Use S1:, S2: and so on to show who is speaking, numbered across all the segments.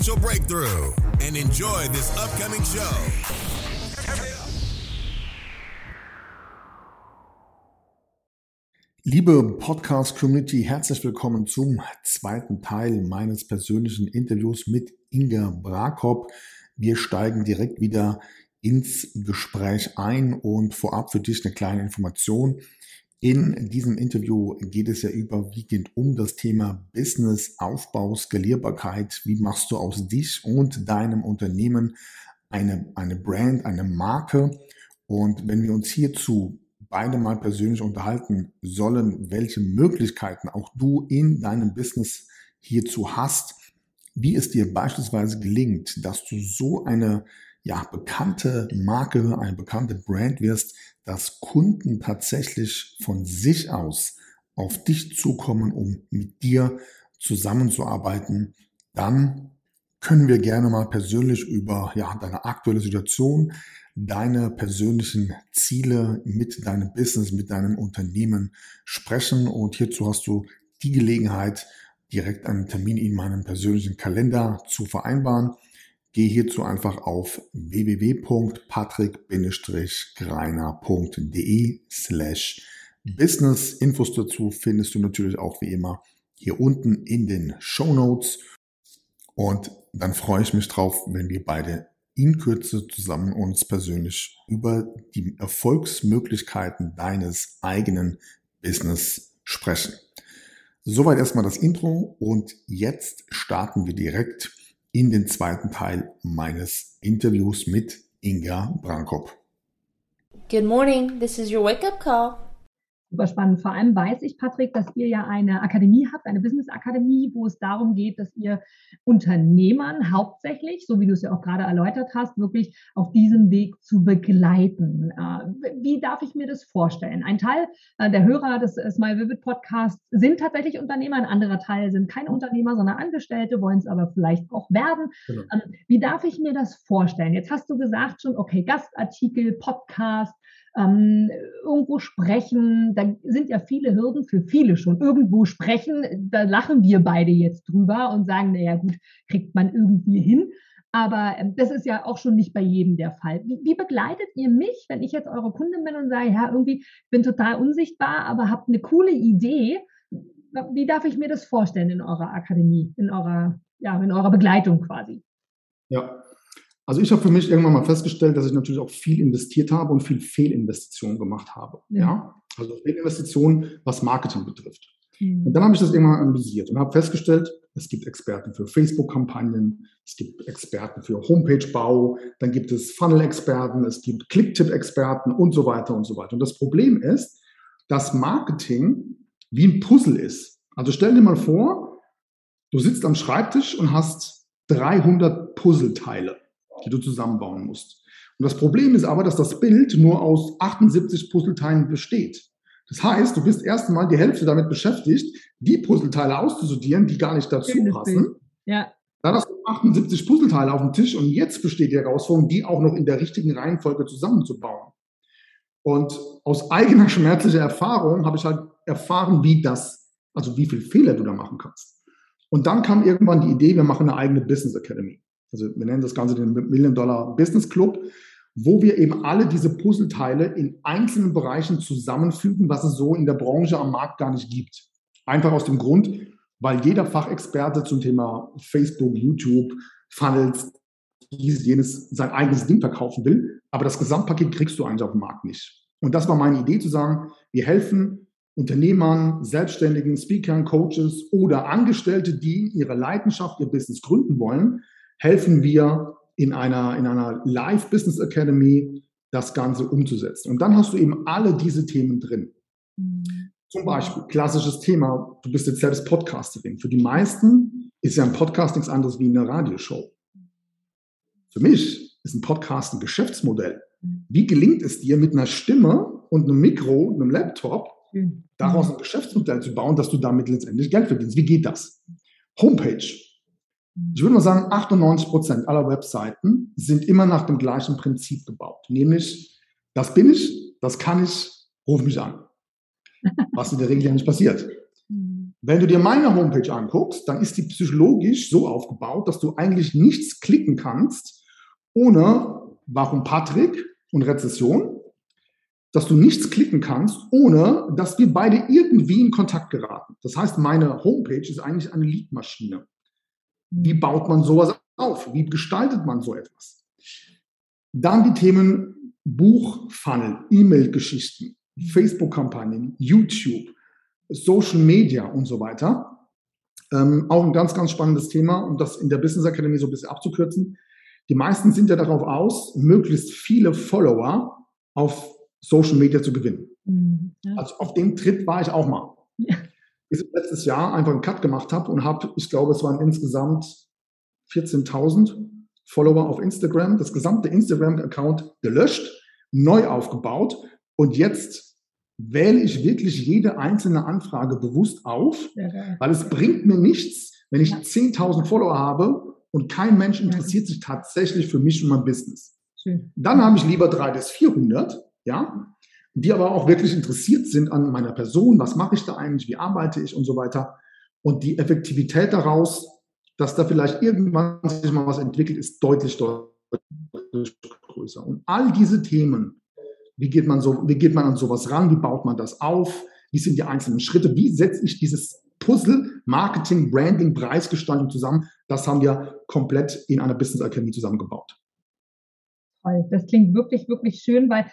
S1: breakthrough and enjoy this upcoming show.
S2: Liebe Podcast-Community, herzlich willkommen zum zweiten Teil meines persönlichen Interviews mit Inga Brakop. Wir steigen direkt wieder ins Gespräch ein und vorab für dich eine kleine Information. In diesem Interview geht es ja überwiegend um das Thema Business, Aufbau, Skalierbarkeit. Wie machst du aus dich und deinem Unternehmen eine, eine Brand, eine Marke? Und wenn wir uns hierzu beide mal persönlich unterhalten sollen, welche Möglichkeiten auch du in deinem Business hierzu hast, wie es dir beispielsweise gelingt, dass du so eine ja, bekannte Marke, eine bekannte Brand wirst, dass Kunden tatsächlich von sich aus auf dich zukommen, um mit dir zusammenzuarbeiten, dann können wir gerne mal persönlich über ja, deine aktuelle Situation, deine persönlichen Ziele mit deinem Business, mit deinem Unternehmen sprechen. Und hierzu hast du die Gelegenheit, direkt einen Termin in meinem persönlichen Kalender zu vereinbaren. Geh hierzu einfach auf www.patrick-greiner.de slash business. Infos dazu findest du natürlich auch wie immer hier unten in den Show Notes. Und dann freue ich mich drauf, wenn wir beide in Kürze zusammen uns persönlich über die Erfolgsmöglichkeiten deines eigenen Business sprechen. Soweit erstmal das Intro und jetzt starten wir direkt in den zweiten Teil meines Interviews mit Inga Brankop.
S3: Good morning, this is your wake-up call
S4: super spannend. Vor allem weiß ich, Patrick, dass ihr ja eine Akademie habt, eine Business-Akademie, wo es darum geht, dass ihr Unternehmern hauptsächlich, so wie du es ja auch gerade erläutert hast, wirklich auf diesem Weg zu begleiten. Äh, wie darf ich mir das vorstellen? Ein Teil äh, der Hörer des Smile Vivid Podcasts sind tatsächlich Unternehmer, ein anderer Teil sind keine Unternehmer, sondern Angestellte, wollen es aber vielleicht auch werden. Genau. Ähm, wie darf ich mir das vorstellen? Jetzt hast du gesagt schon, okay, Gastartikel, Podcast, ähm, irgendwo sprechen, da sind ja viele Hürden für viele schon. Irgendwo sprechen, da lachen wir beide jetzt drüber und sagen, naja gut, kriegt man irgendwie hin. Aber ähm, das ist ja auch schon nicht bei jedem der Fall. Wie, wie, begleitet ihr mich, wenn ich jetzt eure Kundin bin und sage, ja, irgendwie bin total unsichtbar, aber habt eine coole Idee? Wie darf ich mir das vorstellen in eurer Akademie, in eurer, ja, in eurer Begleitung quasi?
S2: Ja, also ich habe für mich irgendwann mal festgestellt, dass ich natürlich auch viel investiert habe und viel Fehlinvestitionen gemacht habe. Ja. ja? Also Fehlinvestitionen, was Marketing betrifft. Mhm. Und dann habe ich das irgendwann analysiert und habe festgestellt, es gibt Experten für Facebook-Kampagnen, es gibt Experten für Homepage-Bau, dann gibt es Funnel-Experten, es gibt Clicktip-Experten und so weiter und so weiter. Und das Problem ist, dass Marketing wie ein Puzzle ist. Also stell dir mal vor, du sitzt am Schreibtisch und hast 300 Puzzleteile die du zusammenbauen musst. Und das Problem ist aber, dass das Bild nur aus 78 Puzzleteilen besteht. Das heißt, du bist erstmal die Hälfte damit beschäftigt, die Puzzleteile auszusortieren, die gar nicht dazu passen. Ja. Dann hast du 78 Puzzleteile auf dem Tisch und jetzt besteht die Herausforderung, die auch noch in der richtigen Reihenfolge zusammenzubauen. Und aus eigener schmerzlicher Erfahrung habe ich halt erfahren, wie das, also wie viel Fehler du da machen kannst. Und dann kam irgendwann die Idee, wir machen eine eigene Business Academy. Also wir nennen das Ganze den Million Dollar Business Club, wo wir eben alle diese Puzzleteile in einzelnen Bereichen zusammenfügen, was es so in der Branche am Markt gar nicht gibt. Einfach aus dem Grund, weil jeder Fachexperte zum Thema Facebook, YouTube, Funnels, dieses, jenes sein eigenes Ding verkaufen will, aber das Gesamtpaket kriegst du eigentlich auf dem Markt nicht. Und das war meine Idee zu sagen, wir helfen Unternehmern, Selbstständigen, Speakern, Coaches oder Angestellte, die ihre Leidenschaft, ihr Business gründen wollen, helfen wir in einer, in einer Live Business Academy das Ganze umzusetzen. Und dann hast du eben alle diese Themen drin. Mhm. Zum Beispiel, klassisches Thema, du bist jetzt selbst Podcasterin. Für die meisten ist ja ein Podcast nichts anderes wie eine Radioshow. Für mich ist ein Podcast ein Geschäftsmodell. Wie gelingt es dir mit einer Stimme und einem Mikro, einem Laptop, daraus ein Geschäftsmodell zu bauen, dass du damit letztendlich Geld verdienst? Wie geht das? Homepage. Ich würde mal sagen, 98 Prozent aller Webseiten sind immer nach dem gleichen Prinzip gebaut. Nämlich, das bin ich, das kann ich, ruf mich an. Was in der Regel ja nicht passiert. Wenn du dir meine Homepage anguckst, dann ist die psychologisch so aufgebaut, dass du eigentlich nichts klicken kannst, ohne warum Patrick und Rezession, dass du nichts klicken kannst, ohne dass wir beide irgendwie in Kontakt geraten. Das heißt, meine Homepage ist eigentlich eine Leadmaschine. Wie baut man sowas auf? Wie gestaltet man so etwas? Dann die Themen Buchfunnel, E-Mail-Geschichten, Facebook-Kampagnen, YouTube, Social Media und so weiter. Ähm, auch ein ganz, ganz spannendes Thema, um das in der Business Academy so ein bisschen abzukürzen. Die meisten sind ja darauf aus, möglichst viele Follower auf Social Media zu gewinnen. Mhm, ja. Also auf dem Trip war ich auch mal. Ja. Bis ich letztes Jahr einfach einen Cut gemacht habe und habe, ich glaube, es waren insgesamt 14.000 Follower auf Instagram, das gesamte Instagram-Account gelöscht, neu aufgebaut und jetzt wähle ich wirklich jede einzelne Anfrage bewusst auf, weil es bringt mir nichts, wenn ich 10.000 Follower habe und kein Mensch interessiert sich tatsächlich für mich und mein Business. Dann habe ich lieber drei bis 400, ja, die aber auch wirklich interessiert sind an meiner Person, was mache ich da eigentlich, wie arbeite ich und so weiter. Und die Effektivität daraus, dass da vielleicht irgendwann sich mal was entwickelt, ist deutlich, deutlich größer. Und all diese Themen, wie geht man so, wie geht man an sowas ran, wie baut man das auf, wie sind die einzelnen Schritte, wie setze ich dieses Puzzle Marketing, Branding, Preisgestaltung zusammen. Das haben wir komplett in einer Business Academy zusammengebaut.
S4: Toll. Das klingt wirklich, wirklich schön, weil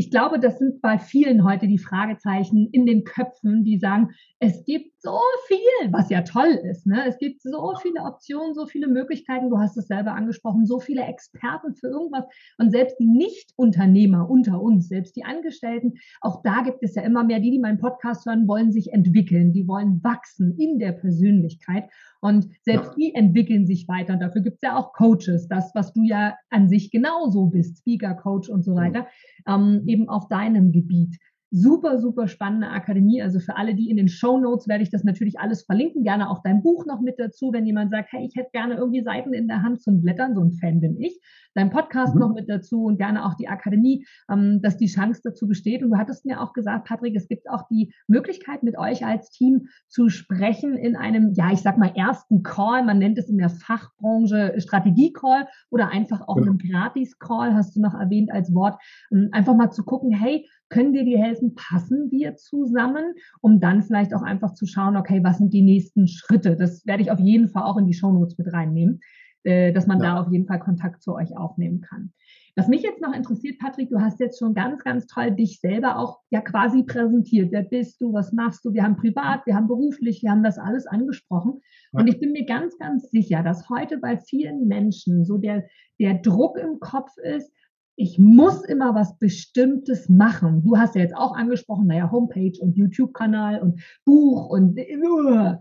S4: ich glaube, das sind bei vielen heute die Fragezeichen in den Köpfen, die sagen, es gibt so viel, was ja toll ist. Ne? Es gibt so viele Optionen, so viele Möglichkeiten. Du hast es selber angesprochen, so viele Experten für irgendwas. Und selbst die Nicht-Unternehmer unter uns, selbst die Angestellten, auch da gibt es ja immer mehr, die, die meinen Podcast hören, wollen sich entwickeln, die wollen wachsen in der Persönlichkeit. Und selbst die entwickeln sich weiter. Und dafür gibt es ja auch Coaches, das, was du ja an sich genauso bist, Speaker, Coach und so weiter, ähm, eben auf deinem Gebiet super, super spannende Akademie. Also für alle, die in den Show Notes werde ich das natürlich alles verlinken. Gerne auch dein Buch noch mit dazu, wenn jemand sagt, hey, ich hätte gerne irgendwie Seiten in der Hand zum Blättern. So ein Fan bin ich. Dein Podcast mhm. noch mit dazu und gerne auch die Akademie, ähm, dass die Chance dazu besteht. Und du hattest mir auch gesagt, Patrick, es gibt auch die Möglichkeit, mit euch als Team zu sprechen in einem, ja, ich sag mal, ersten Call. Man nennt es in der Fachbranche Strategie-Call oder einfach auch genau. einen Gratis-Call, hast du noch erwähnt als Wort. Ähm, einfach mal zu gucken, hey, können wir dir helfen? Passen wir zusammen? Um dann vielleicht auch einfach zu schauen, okay, was sind die nächsten Schritte? Das werde ich auf jeden Fall auch in die Shownotes mit reinnehmen, äh, dass man ja. da auf jeden Fall Kontakt zu euch aufnehmen kann. Was mich jetzt noch interessiert, Patrick, du hast jetzt schon ganz, ganz toll dich selber auch ja quasi präsentiert. Wer bist du? Was machst du? Wir haben privat, wir haben beruflich, wir haben das alles angesprochen. Und ich bin mir ganz, ganz sicher, dass heute bei vielen Menschen so der, der Druck im Kopf ist, ich muss immer was Bestimmtes machen. Du hast ja jetzt auch angesprochen, naja, Homepage und YouTube-Kanal und Buch und uh,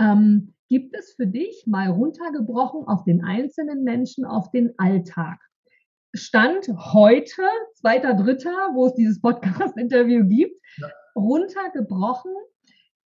S4: ähm, gibt es für dich mal runtergebrochen auf den einzelnen Menschen, auf den Alltag? Stand heute, zweiter, dritter, wo es dieses Podcast-Interview gibt, runtergebrochen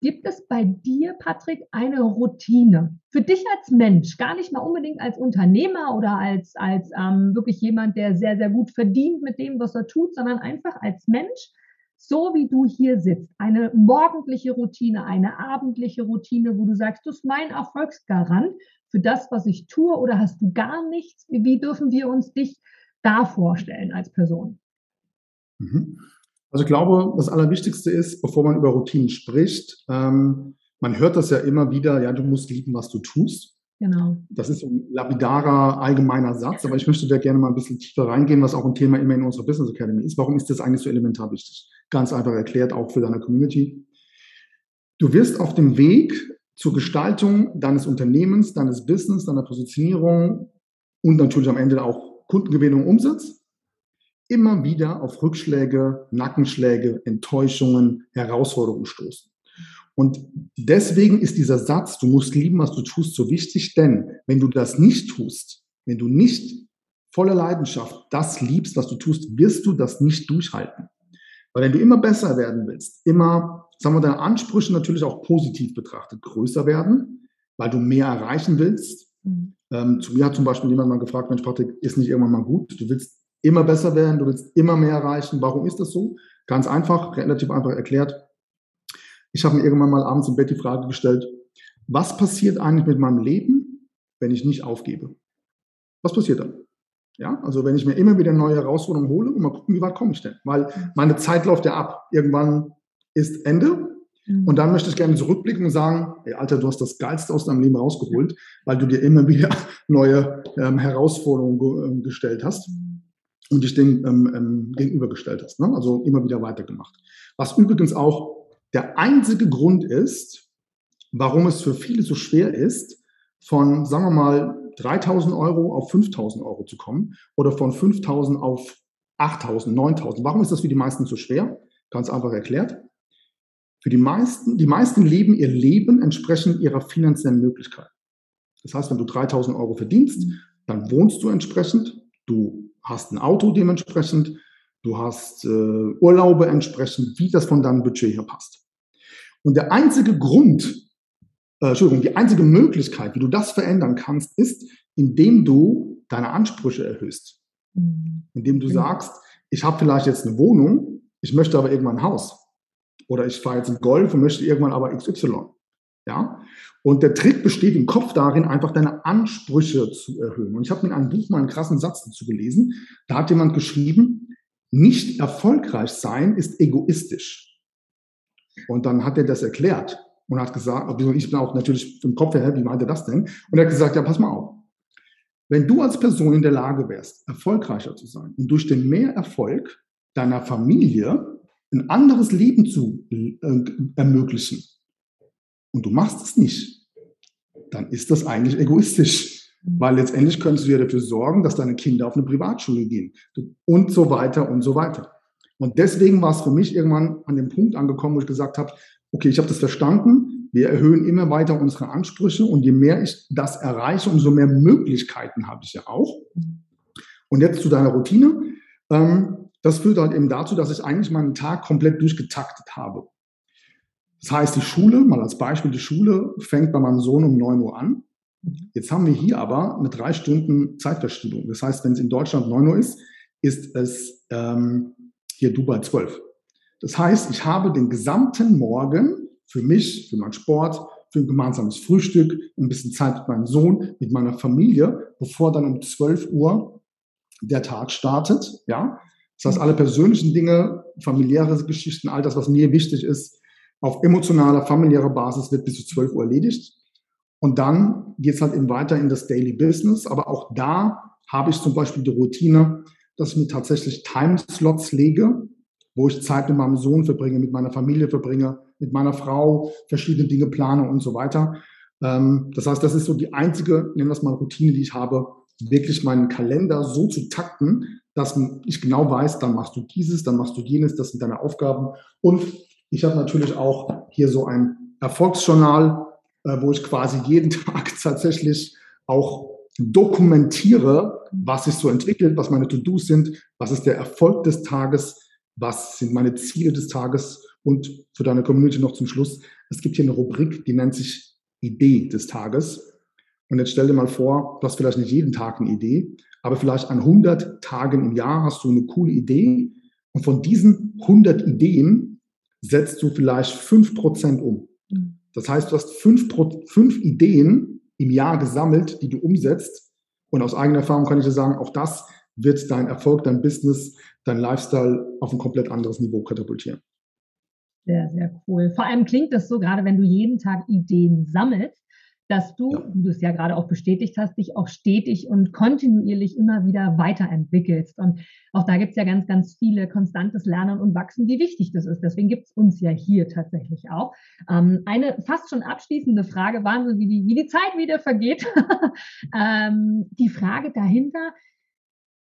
S4: Gibt es bei dir, Patrick, eine Routine für dich als Mensch, gar nicht mal unbedingt als Unternehmer oder als, als ähm, wirklich jemand, der sehr, sehr gut verdient mit dem, was er tut, sondern einfach als Mensch, so wie du hier sitzt, eine morgendliche Routine, eine abendliche Routine, wo du sagst, du bist mein Erfolgsgarant für das, was ich tue oder hast du gar nichts? Wie dürfen wir uns dich da vorstellen als Person?
S2: Mhm. Also ich glaube, das Allerwichtigste ist, bevor man über Routinen spricht, ähm, man hört das ja immer wieder, ja, du musst lieben, was du tust. Genau. Das ist ein lapidarer, allgemeiner Satz, aber ich möchte da gerne mal ein bisschen tiefer reingehen, was auch ein Thema immer in unserer Business Academy ist. Warum ist das eigentlich so elementar wichtig? Ganz einfach erklärt, auch für deine Community. Du wirst auf dem Weg zur Gestaltung deines Unternehmens, deines Business, deiner Positionierung und natürlich am Ende auch Kundengewinnung, Umsatz immer wieder auf Rückschläge, Nackenschläge, Enttäuschungen, Herausforderungen stoßen. Und deswegen ist dieser Satz, du musst lieben, was du tust, so wichtig, denn wenn du das nicht tust, wenn du nicht voller Leidenschaft das liebst, was du tust, wirst du das nicht durchhalten. Weil wenn du immer besser werden willst, immer, sagen wir, deine Ansprüche natürlich auch positiv betrachtet, größer werden, weil du mehr erreichen willst. Mhm. Ähm, zu mir hat zum Beispiel jemand mal gefragt, Mensch, Patrick, ist nicht irgendwann mal gut? Du willst immer besser werden, du willst immer mehr erreichen. Warum ist das so? Ganz einfach, relativ einfach erklärt. Ich habe mir irgendwann mal abends im Bett die Frage gestellt, was passiert eigentlich mit meinem Leben, wenn ich nicht aufgebe? Was passiert dann? Ja, also wenn ich mir immer wieder neue Herausforderungen hole und mal gucken, wie weit komme ich denn? Weil meine Zeit läuft ja ab. Irgendwann ist Ende. Mhm. Und dann möchte ich gerne zurückblicken und sagen, ey, Alter, du hast das Geilste aus deinem Leben rausgeholt, weil du dir immer wieder neue ähm, Herausforderungen ge ähm, gestellt hast und dich dem ähm, ähm, gegenübergestellt hast. Ne? Also immer wieder weitergemacht. Was übrigens auch der einzige Grund ist, warum es für viele so schwer ist, von, sagen wir mal, 3000 Euro auf 5000 Euro zu kommen oder von 5000 auf 8000, 9000. Warum ist das für die meisten so schwer? Ganz einfach erklärt. Für die meisten, die meisten leben ihr Leben entsprechend ihrer finanziellen Möglichkeit. Das heißt, wenn du 3000 Euro verdienst, dann wohnst du entsprechend, du hast ein Auto dementsprechend, du hast äh, Urlaube entsprechend, wie das von deinem Budget her passt. Und der einzige Grund, äh, Entschuldigung, die einzige Möglichkeit, wie du das verändern kannst, ist, indem du deine Ansprüche erhöhst. Mhm. Indem du sagst, ich habe vielleicht jetzt eine Wohnung, ich möchte aber irgendwann ein Haus. Oder ich fahre jetzt in Golf und möchte irgendwann aber XY. Ja? Und der Trick besteht im Kopf darin, einfach deine Ansprüche zu erhöhen. Und ich habe in einem Buch mal einen krassen Satz dazu gelesen. Da hat jemand geschrieben, nicht erfolgreich sein ist egoistisch. Und dann hat er das erklärt und hat gesagt, ich bin auch natürlich im Kopf her, wie meinte das denn? Und er hat gesagt, ja, pass mal auf. Wenn du als Person in der Lage wärst, erfolgreicher zu sein und durch den Mehrerfolg deiner Familie ein anderes Leben zu äh, ermöglichen und du machst es nicht, dann ist das eigentlich egoistisch. Weil letztendlich könntest du ja dafür sorgen, dass deine Kinder auf eine Privatschule gehen und so weiter und so weiter. Und deswegen war es für mich irgendwann an dem Punkt angekommen, wo ich gesagt habe, okay, ich habe das verstanden, wir erhöhen immer weiter unsere Ansprüche und je mehr ich das erreiche, umso mehr Möglichkeiten habe ich ja auch. Und jetzt zu deiner Routine. Ähm, das führt halt eben dazu, dass ich eigentlich meinen Tag komplett durchgetaktet habe. Das heißt, die Schule, mal als Beispiel, die Schule fängt bei meinem Sohn um 9 Uhr an. Jetzt haben wir hier aber eine drei Stunden Zeitverschiebung. Das heißt, wenn es in Deutschland 9 Uhr ist, ist es ähm, hier Dubai 12. Das heißt, ich habe den gesamten Morgen für mich, für meinen Sport, für ein gemeinsames Frühstück, ein bisschen Zeit mit meinem Sohn, mit meiner Familie, bevor dann um 12 Uhr der Tag startet. Ja, das heißt, alle persönlichen Dinge, familiäre Geschichten, all das, was mir wichtig ist, auf emotionaler, familiärer Basis wird bis zu 12 Uhr erledigt. Und dann geht es halt eben weiter in das Daily Business. Aber auch da habe ich zum Beispiel die Routine, dass ich mir tatsächlich Timeslots lege, wo ich Zeit mit meinem Sohn verbringe, mit meiner Familie verbringe, mit meiner Frau verschiedene Dinge plane und so weiter. Ähm, das heißt, das ist so die einzige, nennen wir es mal Routine, die ich habe, wirklich meinen Kalender so zu takten, dass ich genau weiß, dann machst du dieses, dann machst du jenes, das sind deine Aufgaben. Und ich habe natürlich auch hier so ein Erfolgsjournal, äh, wo ich quasi jeden Tag tatsächlich auch dokumentiere, was sich so entwickelt, was meine To-Dos sind, was ist der Erfolg des Tages, was sind meine Ziele des Tages und für deine Community noch zum Schluss. Es gibt hier eine Rubrik, die nennt sich Idee des Tages. Und jetzt stell dir mal vor, du hast vielleicht nicht jeden Tag eine Idee, aber vielleicht an 100 Tagen im Jahr hast du eine coole Idee. Und von diesen 100 Ideen setzt du vielleicht 5% um. Mhm. Das heißt, du hast fünf, fünf Ideen im Jahr gesammelt, die du umsetzt. Und aus eigener Erfahrung kann ich dir sagen, auch das wird dein Erfolg, dein Business, dein Lifestyle auf ein komplett anderes Niveau katapultieren.
S4: Sehr, sehr cool. Vor allem klingt das so, gerade wenn du jeden Tag Ideen sammelst, dass du, ja. wie du es ja gerade auch bestätigt hast, dich auch stetig und kontinuierlich immer wieder weiterentwickelst. Und auch da gibt es ja ganz, ganz viele konstantes Lernen und Wachsen, wie wichtig das ist. Deswegen gibt es uns ja hier tatsächlich auch. Ähm, eine fast schon abschließende Frage, Wahnsinn, wie die, wie die Zeit wieder vergeht. ähm, die Frage dahinter,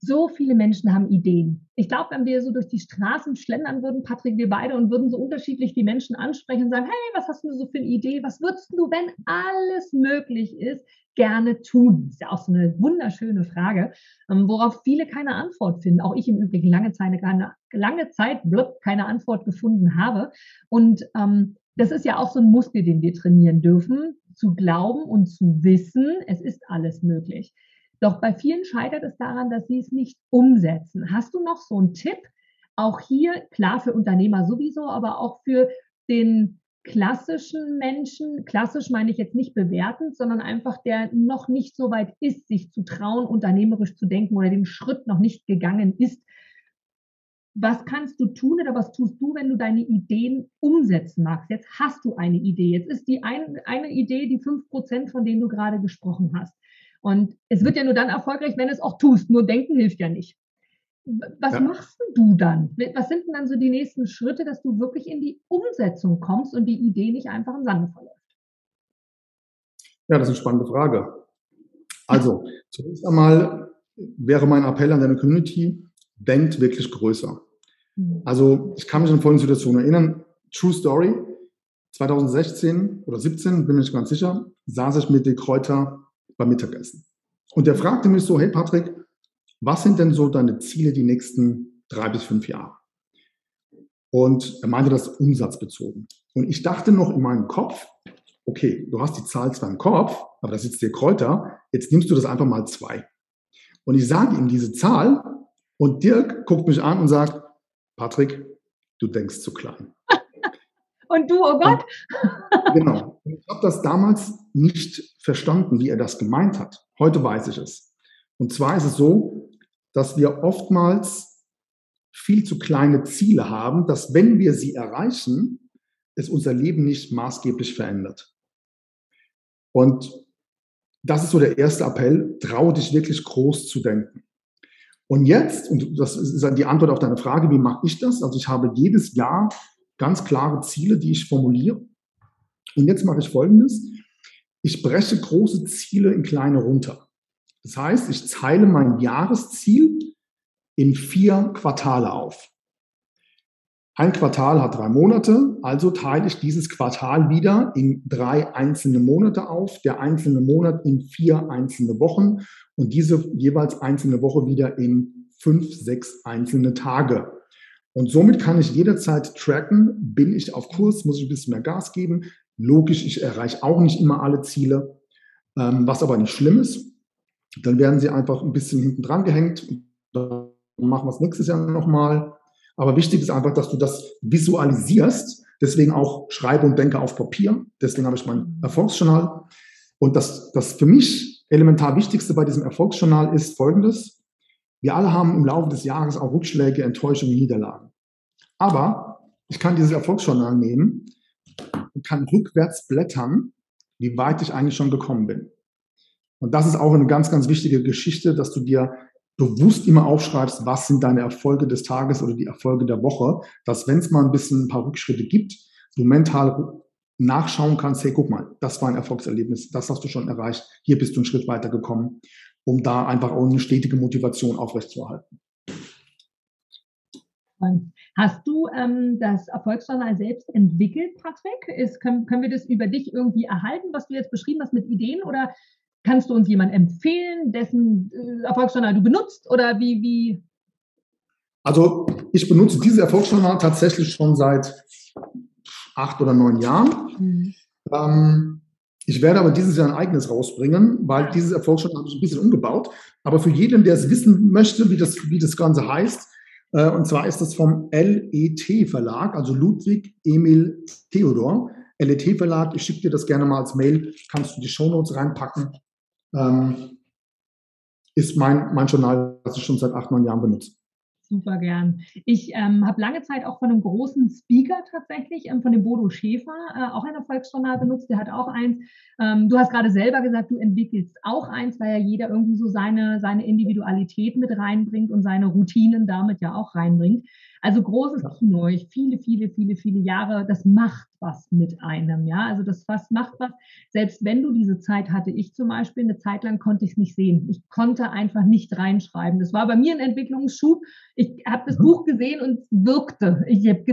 S4: so viele Menschen haben Ideen. Ich glaube, wenn wir so durch die Straßen schlendern würden, Patrick, wir beide, und würden so unterschiedlich die Menschen ansprechen und sagen, hey, was hast du so für eine Idee? Was würdest du, wenn alles möglich ist, gerne tun? Ist ja auch so eine wunderschöne Frage, ähm, worauf viele keine Antwort finden. Auch ich im Übrigen lange Zeit keine, lange Zeit blub, keine Antwort gefunden habe. Und ähm, das ist ja auch so ein Muskel, den wir trainieren dürfen, zu glauben und zu wissen, es ist alles möglich. Doch bei vielen scheitert es daran, dass sie es nicht umsetzen. Hast du noch so einen Tipp? Auch hier, klar für Unternehmer sowieso, aber auch für den klassischen Menschen, klassisch meine ich jetzt nicht bewertend, sondern einfach der noch nicht so weit ist, sich zu trauen, unternehmerisch zu denken oder den Schritt noch nicht gegangen ist. Was kannst du tun oder was tust du, wenn du deine Ideen umsetzen magst? Jetzt hast du eine Idee. Jetzt ist die ein, eine Idee die fünf Prozent, von denen du gerade gesprochen hast. Und es wird ja nur dann erfolgreich, wenn es auch tust. Nur denken hilft ja nicht. Was ja. machst du dann? Was sind denn dann so die nächsten Schritte, dass du wirklich in die Umsetzung kommst und die Idee nicht einfach im Sande verläuft?
S2: Ja, das ist eine spannende Frage. Also, zunächst einmal wäre mein Appell an deine Community, denkt wirklich größer. Mhm. Also, ich kann mich an folgende Situation erinnern. True Story. 2016 oder 17, bin mir nicht ganz sicher, saß ich mit den Kräuter beim Mittagessen. Und der fragte mich so, hey Patrick, was sind denn so deine Ziele die nächsten drei bis fünf Jahre? Und er meinte das umsatzbezogen. Und ich dachte noch in meinem Kopf, okay, du hast die Zahl zwar im Kopf, aber da sitzt dir Kräuter, jetzt nimmst du das einfach mal zwei. Und ich sage ihm diese Zahl und Dirk guckt mich an und sagt, Patrick, du denkst zu klein.
S4: Und du, oh Gott.
S2: Genau. Ich habe das damals nicht verstanden, wie er das gemeint hat. Heute weiß ich es. Und zwar ist es so, dass wir oftmals viel zu kleine Ziele haben, dass wenn wir sie erreichen, es unser Leben nicht maßgeblich verändert. Und das ist so der erste Appell, traue dich wirklich groß zu denken. Und jetzt, und das ist die Antwort auf deine Frage, wie mache ich das? Also ich habe jedes Jahr ganz klare Ziele, die ich formuliere. Und jetzt mache ich Folgendes. Ich breche große Ziele in kleine runter. Das heißt, ich teile mein Jahresziel in vier Quartale auf. Ein Quartal hat drei Monate, also teile ich dieses Quartal wieder in drei einzelne Monate auf, der einzelne Monat in vier einzelne Wochen und diese jeweils einzelne Woche wieder in fünf, sechs einzelne Tage. Und somit kann ich jederzeit tracken, bin ich auf Kurs, muss ich ein bisschen mehr Gas geben. Logisch, ich erreiche auch nicht immer alle Ziele, ähm, was aber nicht schlimm ist. Dann werden sie einfach ein bisschen hinten dran gehängt. Dann machen wir es nächstes Jahr nochmal. Aber wichtig ist einfach, dass du das visualisierst. Deswegen auch schreibe und denke auf Papier. Deswegen habe ich mein Erfolgsjournal. Und das, das für mich elementar Wichtigste bei diesem Erfolgsjournal ist folgendes. Wir alle haben im Laufe des Jahres auch Rückschläge, Enttäuschungen, Niederlagen. Aber ich kann dieses Erfolgsjournal nehmen und kann rückwärts blättern, wie weit ich eigentlich schon gekommen bin. Und das ist auch eine ganz, ganz wichtige Geschichte, dass du dir bewusst immer aufschreibst, was sind deine Erfolge des Tages oder die Erfolge der Woche, dass wenn es mal ein bisschen ein paar Rückschritte gibt, du mental nachschauen kannst, hey, guck mal, das war ein Erfolgserlebnis, das hast du schon erreicht, hier bist du einen Schritt weiter gekommen, um da einfach auch eine stetige Motivation aufrechtzuerhalten.
S4: Hast du ähm, das Erfolgsjournal selbst entwickelt, Patrick? Ist, können, können wir das über dich irgendwie erhalten, was du jetzt beschrieben hast mit Ideen? Oder kannst du uns jemanden empfehlen, dessen äh, Erfolgsjournal du benutzt? Oder wie, wie?
S2: Also ich benutze dieses Erfolgsjournal tatsächlich schon seit acht oder neun Jahren. Mhm. Ähm, ich werde aber dieses Jahr ein eigenes rausbringen, weil dieses Erfolgsjournal habe ich ein bisschen umgebaut. Aber für jeden, der es wissen möchte, wie das, wie das Ganze heißt, äh, und zwar ist das vom LET Verlag, also Ludwig Emil Theodor. LET Verlag, ich schicke dir das gerne mal als Mail, kannst du die Shownotes reinpacken. Ähm, ist mein, mein Journal, das ich schon seit acht, neun Jahren benutze.
S4: Super gern. Ich ähm, habe lange Zeit auch von einem großen Speaker tatsächlich, ähm, von dem Bodo Schäfer, äh, auch ein Erfolgsjournal benutzt. Der hat auch eins. Ähm, du hast gerade selber gesagt, du entwickelst auch eins, weil ja jeder irgendwie so seine, seine Individualität mit reinbringt und seine Routinen damit ja auch reinbringt. Also großes. Kino, ich viele, viele, viele, viele Jahre, das macht was mit einem, ja. Also das was macht was. Selbst wenn du diese Zeit hatte, ich zum Beispiel, eine Zeit lang konnte ich es nicht sehen. Ich konnte einfach nicht reinschreiben. Das war bei mir ein Entwicklungsschub. Ich habe das mhm. Buch gesehen und es wirkte. Ich habe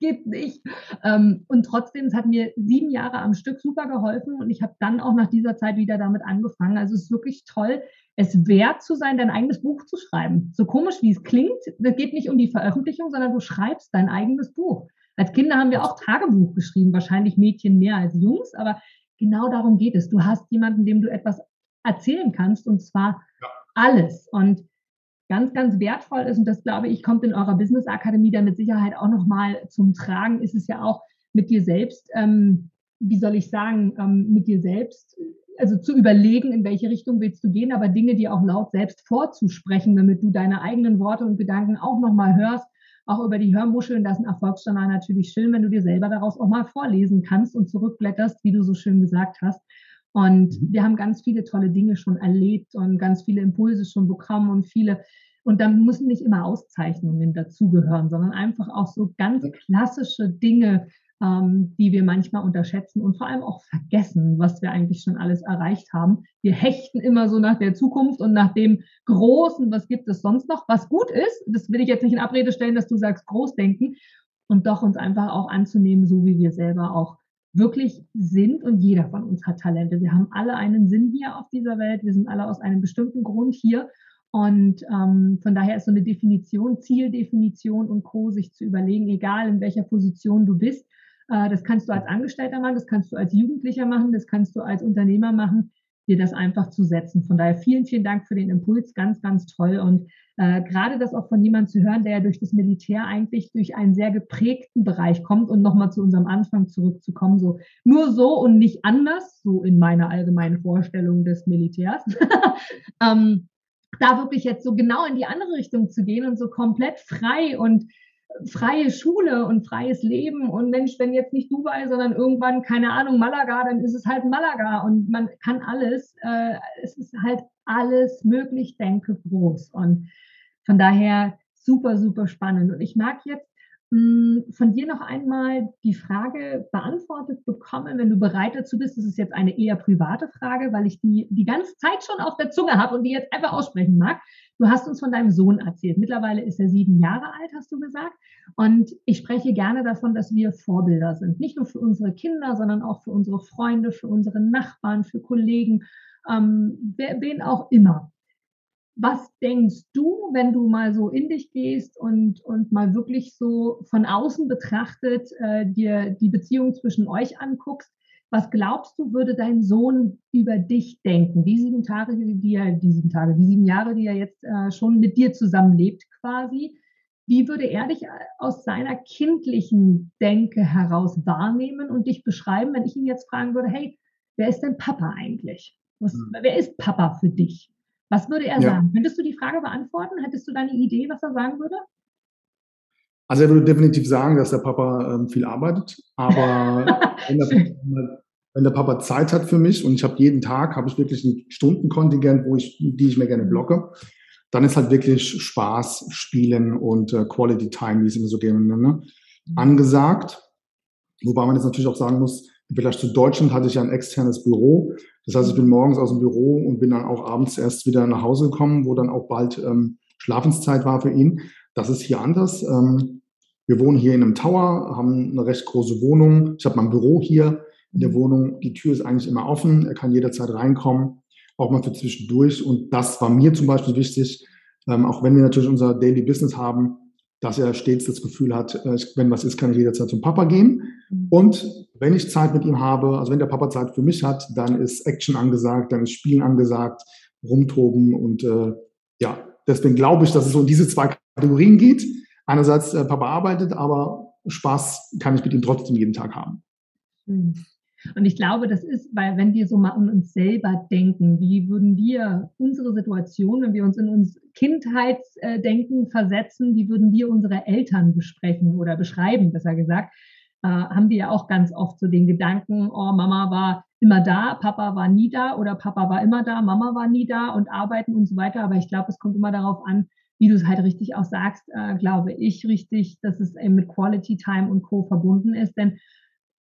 S4: geht nicht. Ähm, und trotzdem, es hat mir sieben Jahre am Stück super geholfen und ich habe dann auch nach dieser Zeit wieder damit angefangen. Also es ist wirklich toll, es wert zu sein, dein eigenes Buch zu schreiben. So komisch wie es klingt, es geht nicht um die Veröffentlichung, sondern du schreibst dein eigenes Buch. Als Kinder haben wir auch Tagebuch geschrieben, wahrscheinlich Mädchen mehr als Jungs, aber genau darum geht es. Du hast jemanden, dem du etwas erzählen kannst und zwar ja. alles. Und ganz, ganz wertvoll ist, und das glaube ich, kommt in eurer Business Akademie dann mit Sicherheit auch nochmal zum Tragen, ist es ja auch mit dir selbst, ähm, wie soll ich sagen, ähm, mit dir selbst, also zu überlegen, in welche Richtung willst du gehen, aber Dinge dir auch laut selbst vorzusprechen, damit du deine eigenen Worte und Gedanken auch nochmal hörst, auch über die Hörmuscheln, das ist ein Erfolgsjournal natürlich schön, wenn du dir selber daraus auch mal vorlesen kannst und zurückblätterst, wie du so schön gesagt hast. Und mhm. wir haben ganz viele tolle Dinge schon erlebt und ganz viele Impulse schon bekommen und viele. Und dann müssen nicht immer Auszeichnungen dazugehören, sondern einfach auch so ganz klassische Dinge, ähm, die wir manchmal unterschätzen und vor allem auch vergessen, was wir eigentlich schon alles erreicht haben. Wir hechten immer so nach der Zukunft und nach dem Großen, was gibt es sonst noch, was gut ist. Das will ich jetzt nicht in Abrede stellen, dass du sagst Großdenken und doch uns einfach auch anzunehmen, so wie wir selber auch wirklich sind und jeder von uns hat Talente. Wir haben alle einen Sinn hier auf dieser Welt. Wir sind alle aus einem bestimmten Grund hier. Und ähm, von daher ist so eine Definition, Zieldefinition und Co. sich zu überlegen, egal in welcher Position du bist. Äh, das kannst du als Angestellter machen, das kannst du als Jugendlicher machen, das kannst du als Unternehmer machen dir das einfach zu setzen. Von daher vielen, vielen Dank für den Impuls, ganz, ganz toll. Und äh, gerade das auch von jemandem zu hören, der ja durch das Militär eigentlich durch einen sehr geprägten Bereich kommt und nochmal zu unserem Anfang zurückzukommen, so nur so und nicht anders, so in meiner allgemeinen Vorstellung des Militärs. ähm, da wirklich jetzt so genau in die andere Richtung zu gehen und so komplett frei und freie Schule und freies Leben und Mensch, wenn jetzt nicht Dubai, sondern irgendwann, keine Ahnung, Malaga, dann ist es halt Malaga und man kann alles, äh, es ist halt alles möglich, denke groß und von daher super, super spannend und ich mag jetzt hm, von dir noch einmal die Frage beantwortet bekommen, wenn du bereit dazu bist. Das ist jetzt eine eher private Frage, weil ich die die ganze Zeit schon auf der Zunge habe und die jetzt einfach aussprechen mag. Du hast uns von deinem Sohn erzählt. Mittlerweile ist er sieben Jahre alt, hast du gesagt. Und ich spreche gerne davon, dass wir Vorbilder sind. Nicht nur für unsere Kinder, sondern auch für unsere Freunde, für unsere Nachbarn, für Kollegen, ähm, wen auch immer. Was denkst du, wenn du mal so in dich gehst und, und mal wirklich so von außen betrachtet äh, dir die Beziehung zwischen euch anguckst? Was glaubst du, würde dein Sohn über dich denken? Die sieben Tage, die er, die sieben Tage, die sieben Jahre, die er jetzt äh, schon mit dir zusammenlebt quasi. Wie würde er dich aus seiner kindlichen Denke heraus wahrnehmen und dich beschreiben, wenn ich ihn jetzt fragen würde, hey, wer ist denn Papa eigentlich? Was, mhm. Wer ist Papa für dich? Was würde er ja. sagen? Könntest du die Frage beantworten? Hättest du da eine Idee, was er sagen würde?
S2: Also er würde definitiv sagen, dass der Papa ähm, viel arbeitet, aber wenn, der Papa, wenn, der Papa, Zeit hat für mich und ich habe jeden Tag, habe ich wirklich ein Stundenkontingent, wo ich, die ich mir gerne blocke, dann ist halt wirklich Spaß, Spielen und äh, Quality Time, wie es immer so gerne nenne, mhm. angesagt. Wobei man jetzt natürlich auch sagen muss, vielleicht zu Deutschland hatte ich ja ein externes Büro. Das heißt, ich bin morgens aus dem Büro und bin dann auch abends erst wieder nach Hause gekommen, wo dann auch bald ähm, Schlafenszeit war für ihn. Das ist hier anders. Ähm, wir wohnen hier in einem Tower, haben eine recht große Wohnung. Ich habe mein Büro hier in der Wohnung. Die Tür ist eigentlich immer offen. Er kann jederzeit reinkommen, auch mal für zwischendurch. Und das war mir zum Beispiel wichtig, ähm, auch wenn wir natürlich unser Daily Business haben, dass er stets das Gefühl hat, äh, wenn was ist, kann ich jederzeit zum Papa gehen. Mhm. Und wenn ich Zeit mit ihm habe, also wenn der Papa Zeit für mich hat, dann ist Action angesagt, dann ist Spielen angesagt, rumtoben und äh, ja, deswegen glaube ich, dass es so in diese zwei Kategorien geht einerseits äh, Papa arbeitet, aber Spaß kann ich mit ihm trotzdem jeden Tag haben.
S4: Hm. Und ich glaube, das ist, weil wenn wir so mal an uns selber denken, wie würden wir unsere Situation, wenn wir uns in uns Kindheitsdenken versetzen, wie würden wir unsere Eltern besprechen oder beschreiben, besser gesagt, äh, haben wir ja auch ganz oft so den Gedanken, oh, Mama war immer da, Papa war nie da oder Papa war immer da, Mama war nie da und arbeiten und so weiter. Aber ich glaube, es kommt immer darauf an, wie du es halt richtig auch sagst, äh, glaube ich richtig, dass es eben mit Quality Time und Co. verbunden ist. Denn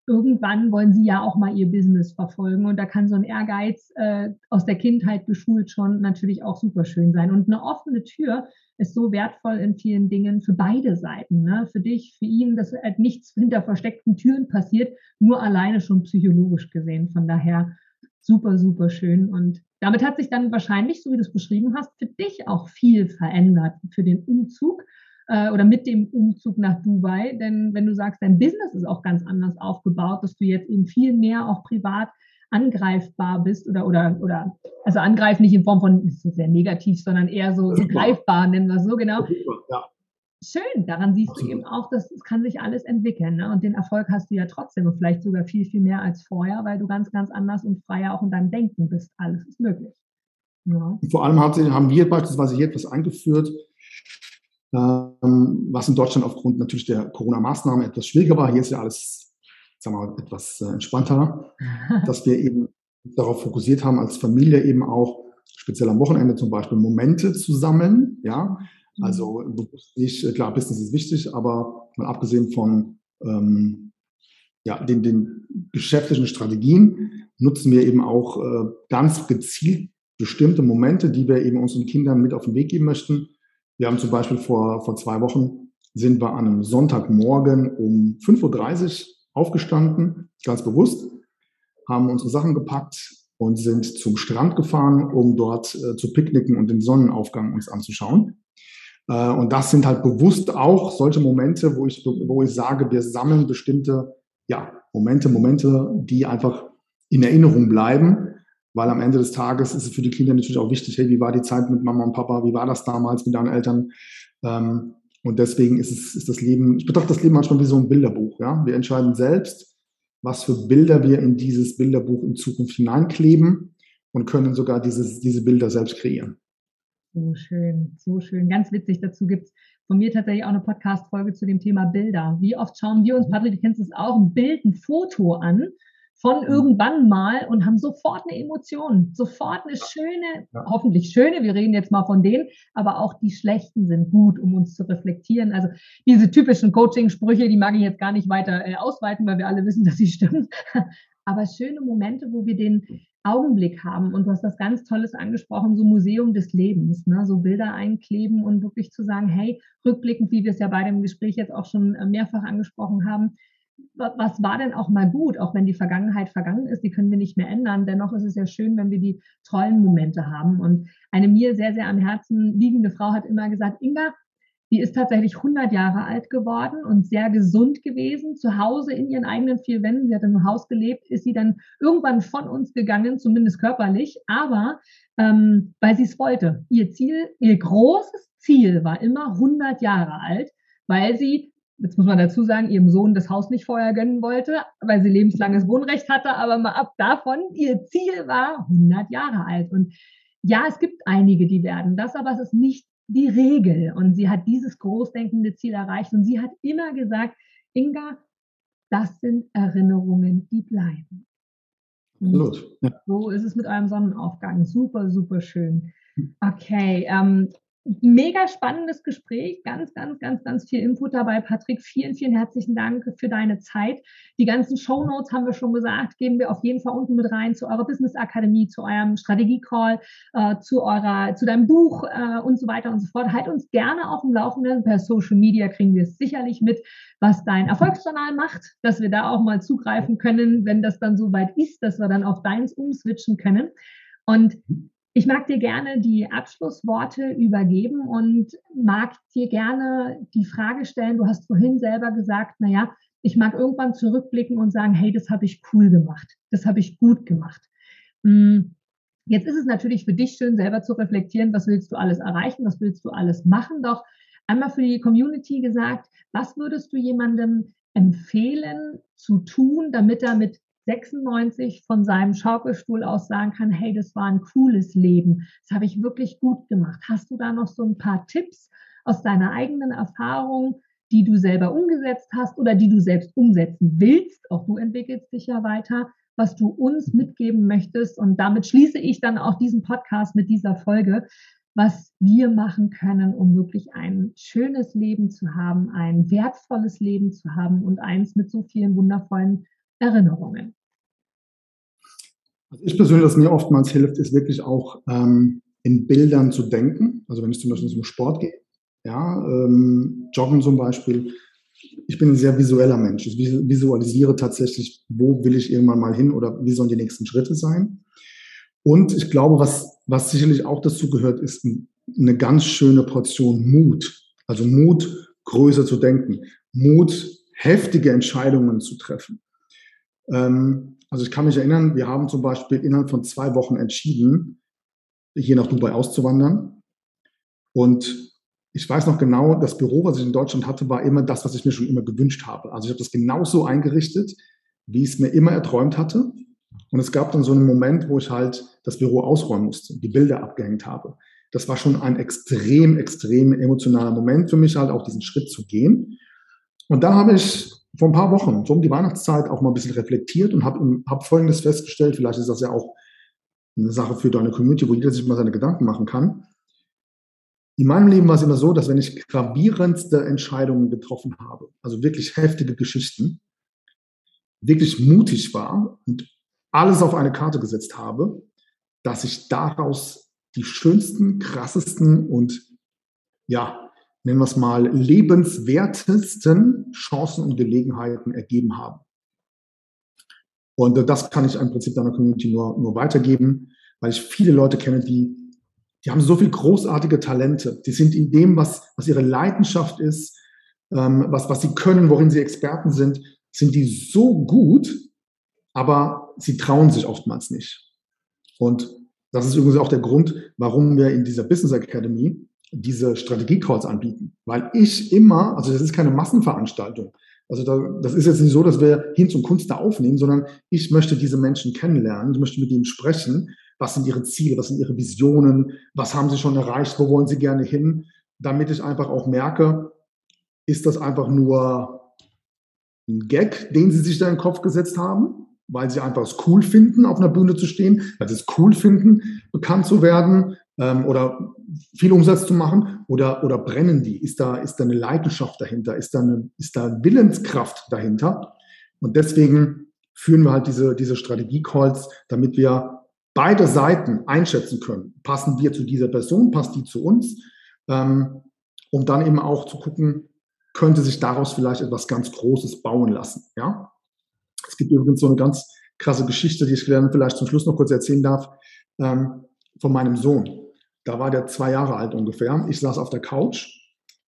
S4: irgendwann wollen sie ja auch mal ihr Business verfolgen. Und da kann so ein Ehrgeiz äh, aus der Kindheit geschult schon natürlich auch super schön sein. Und eine offene Tür ist so wertvoll in vielen Dingen für beide Seiten. Ne? Für dich, für ihn, dass halt nichts hinter versteckten Türen passiert, nur alleine schon psychologisch gesehen. Von daher super, super schön. Und damit hat sich dann wahrscheinlich, so wie du es beschrieben hast, für dich auch viel verändert für den Umzug äh, oder mit dem Umzug nach Dubai. Denn wenn du sagst, dein Business ist auch ganz anders aufgebaut, dass du jetzt eben viel mehr auch privat angreifbar bist oder oder oder also angreifen nicht in Form von ist sehr negativ, sondern eher so, so greifbar, nennen wir es so genau. Ja. Schön, daran siehst Absolut. du eben auch, dass es kann sich alles entwickeln. Ne? Und den Erfolg hast du ja trotzdem und vielleicht sogar viel, viel mehr als vorher, weil du ganz, ganz anders und freier auch in deinem Denken bist. Alles ist möglich.
S2: Ja. Vor allem haben wir beispielsweise hier etwas eingeführt, ähm, was in Deutschland aufgrund natürlich der Corona-Maßnahmen etwas schwieriger war. Hier ist ja alles, sagen wir mal, etwas äh, entspannter, dass wir eben darauf fokussiert haben, als Familie eben auch, speziell am Wochenende zum Beispiel, Momente zu sammeln. Ja, also mhm. nicht, äh, klar, Business ist wichtig, aber mal abgesehen von ähm, ja, den, den geschäftlichen Strategien nutzen wir eben auch äh, ganz gezielt bestimmte Momente, die wir eben unseren Kindern mit auf den Weg geben möchten wir haben zum Beispiel vor, vor zwei Wochen sind wir an einem Sonntagmorgen um 5.30 Uhr aufgestanden, ganz bewusst, haben unsere Sachen gepackt und sind zum Strand gefahren, um dort äh, zu picknicken und den Sonnenaufgang uns anzuschauen. Äh, und das sind halt bewusst auch solche Momente, wo ich, wo ich sage, wir sammeln bestimmte ja, Momente, Momente, die einfach in Erinnerung bleiben weil am Ende des Tages ist es für die Kinder natürlich auch wichtig, hey, wie war die Zeit mit Mama und Papa, wie war das damals mit deinen Eltern? Ähm, und deswegen ist es, ist das Leben, ich betrachte das Leben manchmal wie so ein Bilderbuch, ja. Wir entscheiden selbst, was für Bilder wir in dieses Bilderbuch in Zukunft hineinkleben und können sogar dieses, diese Bilder selbst kreieren.
S4: So schön, so schön. Ganz witzig. Dazu gibt es von mir tatsächlich auch eine Podcast-Folge zu dem Thema Bilder. Wie oft schauen wir uns, Patrick, du kennst es auch, ein Bild, ein Foto an von mhm. irgendwann mal und haben sofort eine Emotion, sofort eine schöne, ja. hoffentlich schöne, wir reden jetzt mal von denen, aber auch die schlechten sind gut, um uns zu reflektieren. Also diese typischen Coaching-Sprüche, die mag ich jetzt gar nicht weiter äh, ausweiten, weil wir alle wissen, dass sie stimmen. aber schöne Momente, wo wir den Augenblick haben und du hast das ganz Tolles angesprochen, so Museum des Lebens, ne? so Bilder einkleben und wirklich zu sagen, hey, rückblickend, wie wir es ja bei dem Gespräch jetzt auch schon äh, mehrfach angesprochen haben, was war denn auch mal gut, auch wenn die Vergangenheit vergangen ist, die können wir nicht mehr ändern. Dennoch ist es ja schön, wenn wir die tollen Momente haben. Und eine mir sehr, sehr am Herzen liegende Frau hat immer gesagt, Inga, die ist tatsächlich 100 Jahre alt geworden und sehr gesund gewesen, zu Hause in ihren eigenen vier Wänden. Sie hat einem Haus gelebt, ist sie dann irgendwann von uns gegangen, zumindest körperlich, aber ähm, weil sie es wollte. Ihr Ziel, ihr großes Ziel war immer 100 Jahre alt, weil sie jetzt muss man dazu sagen, ihrem Sohn das Haus nicht vorher gönnen wollte, weil sie lebenslanges Wohnrecht hatte, aber mal ab davon, ihr Ziel war 100 Jahre alt. Und ja, es gibt einige, die werden das, aber es ist nicht die Regel. Und sie hat dieses großdenkende Ziel erreicht und sie hat immer gesagt, Inga, das sind Erinnerungen, die bleiben. Absolut. Ja. So ist es mit eurem Sonnenaufgang. Super, super schön. Hm. Okay, ähm, mega spannendes Gespräch, ganz, ganz, ganz, ganz viel Input dabei, Patrick. Vielen, vielen herzlichen Dank für deine Zeit. Die ganzen Show Notes haben wir schon gesagt, geben wir auf jeden Fall unten mit rein zu eurer Business Akademie, zu eurem Strategie-Call, äh, zu eurer, zu deinem Buch äh, und so weiter und so fort. Halt uns gerne auf dem Laufenden. Per Social Media kriegen wir es sicherlich mit, was dein Erfolgsjournal macht, dass wir da auch mal zugreifen können, wenn das dann so weit ist, dass wir dann auf deins umswitchen können. Und ich mag dir gerne die Abschlussworte übergeben und mag dir gerne die Frage stellen, du hast vorhin selber gesagt, naja, ich mag irgendwann zurückblicken und sagen, hey, das habe ich cool gemacht, das habe ich gut gemacht. Hm, jetzt ist es natürlich für dich schön, selber zu reflektieren, was willst du alles erreichen, was willst du alles machen. Doch einmal für die Community gesagt, was würdest du jemandem empfehlen zu tun, damit er mit 96 von seinem Schaukelstuhl aus sagen kann, hey, das war ein cooles Leben, das habe ich wirklich gut gemacht. Hast du da noch so ein paar Tipps aus deiner eigenen Erfahrung, die du selber umgesetzt hast oder die du selbst umsetzen willst? Auch du entwickelst dich ja weiter, was du uns mitgeben möchtest. Und damit schließe ich dann auch diesen Podcast mit dieser Folge. was wir machen können, um wirklich ein schönes Leben zu haben, ein wertvolles Leben zu haben und eins mit so vielen wundervollen Erinnerungen.
S2: Also ich persönlich, was mir oftmals hilft, ist wirklich auch ähm, in Bildern zu denken. Also wenn ich zum Beispiel zum Sport gehe, ja, ähm, Joggen zum Beispiel. Ich bin ein sehr visueller Mensch. Ich visualisiere tatsächlich, wo will ich irgendwann mal hin oder wie sollen die nächsten Schritte sein. Und ich glaube, was, was sicherlich auch dazu gehört, ist eine ganz schöne Portion Mut. Also Mut, größer zu denken. Mut, heftige Entscheidungen zu treffen. Ähm, also ich kann mich erinnern, wir haben zum Beispiel innerhalb von zwei Wochen entschieden, hier nach Dubai auszuwandern. Und ich weiß noch genau, das Büro, was ich in Deutschland hatte, war immer das, was ich mir schon immer gewünscht habe. Also ich habe das genauso eingerichtet, wie ich es mir immer erträumt hatte. Und es gab dann so einen Moment, wo ich halt das Büro ausräumen musste, die Bilder abgehängt habe. Das war schon ein extrem, extrem emotionaler Moment für mich, halt auch diesen Schritt zu gehen. Und da habe ich vor ein paar Wochen, so um die Weihnachtszeit, auch mal ein bisschen reflektiert und habe hab Folgendes festgestellt, vielleicht ist das ja auch eine Sache für deine Community, wo jeder sich mal seine Gedanken machen kann. In meinem Leben war es immer so, dass wenn ich gravierendste Entscheidungen getroffen habe, also wirklich heftige Geschichten, wirklich mutig war und alles auf eine Karte gesetzt habe, dass ich daraus die schönsten, krassesten und ja, nennen wir es mal, lebenswertesten Chancen und Gelegenheiten ergeben haben. Und das kann ich im Prinzip deiner Community nur, nur weitergeben, weil ich viele Leute kenne, die, die haben so viel großartige Talente. Die sind in dem, was, was ihre Leidenschaft ist, ähm, was, was sie können, worin sie Experten sind, sind die so gut, aber sie trauen sich oftmals nicht. Und das ist übrigens auch der Grund, warum wir in dieser Business Academy diese Strategie-Calls anbieten. Weil ich immer, also das ist keine Massenveranstaltung. Also da, das ist jetzt nicht so, dass wir hin zum Kunst da aufnehmen, sondern ich möchte diese Menschen kennenlernen, ich möchte mit ihnen sprechen. Was sind ihre Ziele, was sind ihre Visionen, was haben sie schon erreicht, wo wollen sie gerne hin, damit ich einfach auch merke, ist das einfach nur ein Gag, den sie sich da in den Kopf gesetzt haben, weil sie einfach es cool finden, auf einer Bühne zu stehen, weil sie es cool finden, bekannt zu werden ähm, oder viel Umsatz zu machen oder, oder brennen die? Ist da, ist da eine Leidenschaft dahinter? Ist da eine, ist da Willenskraft dahinter? Und deswegen führen wir halt diese, diese Strategie-Calls, damit wir beide Seiten einschätzen können. Passen wir zu dieser Person? Passt die zu uns? Ähm, um dann eben auch zu gucken, könnte sich daraus vielleicht etwas ganz Großes bauen lassen. Ja? Es gibt übrigens so eine ganz krasse Geschichte, die ich vielleicht zum Schluss noch kurz erzählen darf, ähm, von meinem Sohn. Da war der zwei Jahre alt ungefähr. Ich saß auf der Couch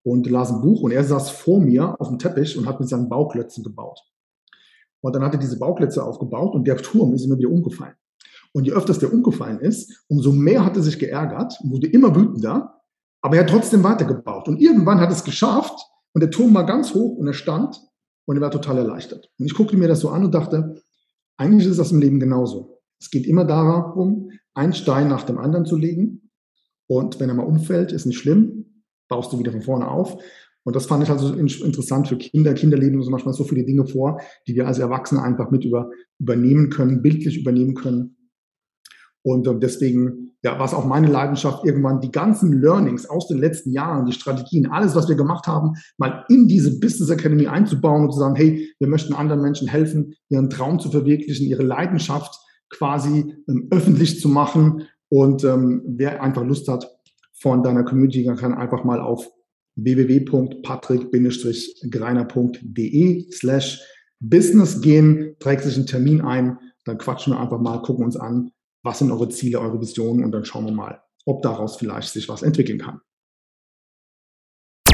S2: und las ein Buch und er saß vor mir auf dem Teppich und hat mit seinen Bauklötzen gebaut. Und dann hat er diese Bauklötze aufgebaut und der Turm ist immer wieder umgefallen. Und je öfters der umgefallen ist, umso mehr hat er sich geärgert, wurde immer wütender, aber er hat trotzdem weitergebaut. Und irgendwann hat es geschafft und der Turm war ganz hoch und er stand und er war total erleichtert. Und ich guckte mir das so an und dachte, eigentlich ist das im Leben genauso. Es geht immer darum, einen Stein nach dem anderen zu legen und wenn er mal umfällt, ist nicht schlimm, baust du wieder von vorne auf. Und das fand ich also interessant für Kinder. Kinder leben uns manchmal so viele Dinge vor, die wir als Erwachsene einfach mit über, übernehmen können, bildlich übernehmen können. Und äh, deswegen ja, war es auch meine Leidenschaft, irgendwann die ganzen Learnings aus den letzten Jahren, die Strategien, alles, was wir gemacht haben, mal in diese Business Academy einzubauen und zu sagen, hey, wir möchten anderen Menschen helfen, ihren Traum zu verwirklichen, ihre Leidenschaft quasi ähm, öffentlich zu machen und ähm, wer einfach Lust hat von deiner Community, kann einfach mal auf www.patrick-greiner.de slash business gehen, trägt sich einen Termin ein, dann quatschen wir einfach mal, gucken uns an, was sind eure Ziele, eure Visionen und dann schauen wir mal, ob daraus vielleicht sich was entwickeln kann.